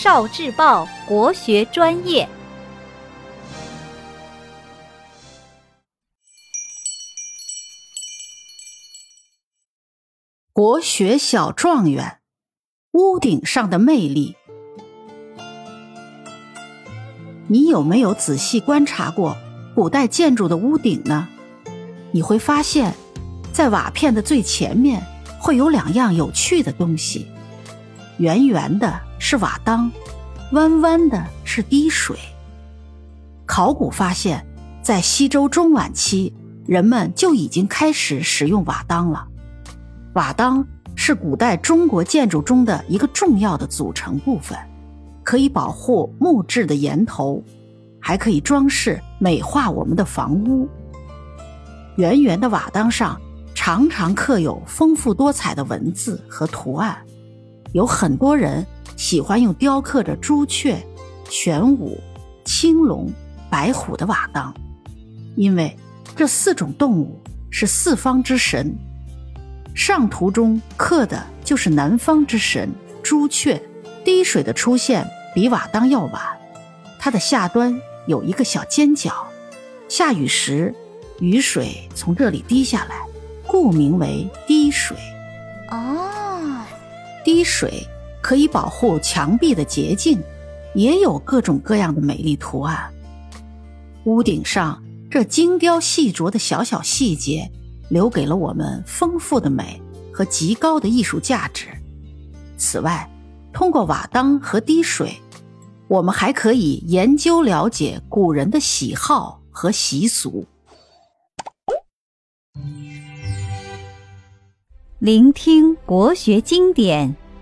少智报国学专业。国学小状元，屋顶上的魅力。你有没有仔细观察过古代建筑的屋顶呢？你会发现，在瓦片的最前面会有两样有趣的东西：圆圆的是瓦当，弯弯的是滴水。考古发现，在西周中晚期，人们就已经开始使用瓦当了。瓦当是古代中国建筑中的一个重要的组成部分，可以保护木质的檐头，还可以装饰美化我们的房屋。圆圆的瓦当上常常刻有丰富多彩的文字和图案，有很多人喜欢用雕刻着朱雀、玄武、青龙、白虎的瓦当，因为这四种动物是四方之神。上图中刻的就是南方之神朱雀，滴水的出现比瓦当要晚，它的下端有一个小尖角，下雨时雨水从这里滴下来，故名为滴水。哦，滴水可以保护墙壁的洁净，也有各种各样的美丽图案。屋顶上这精雕细琢的小小细节。留给了我们丰富的美和极高的艺术价值。此外，通过瓦当和滴水，我们还可以研究了解古人的喜好和习俗。聆听国学经典，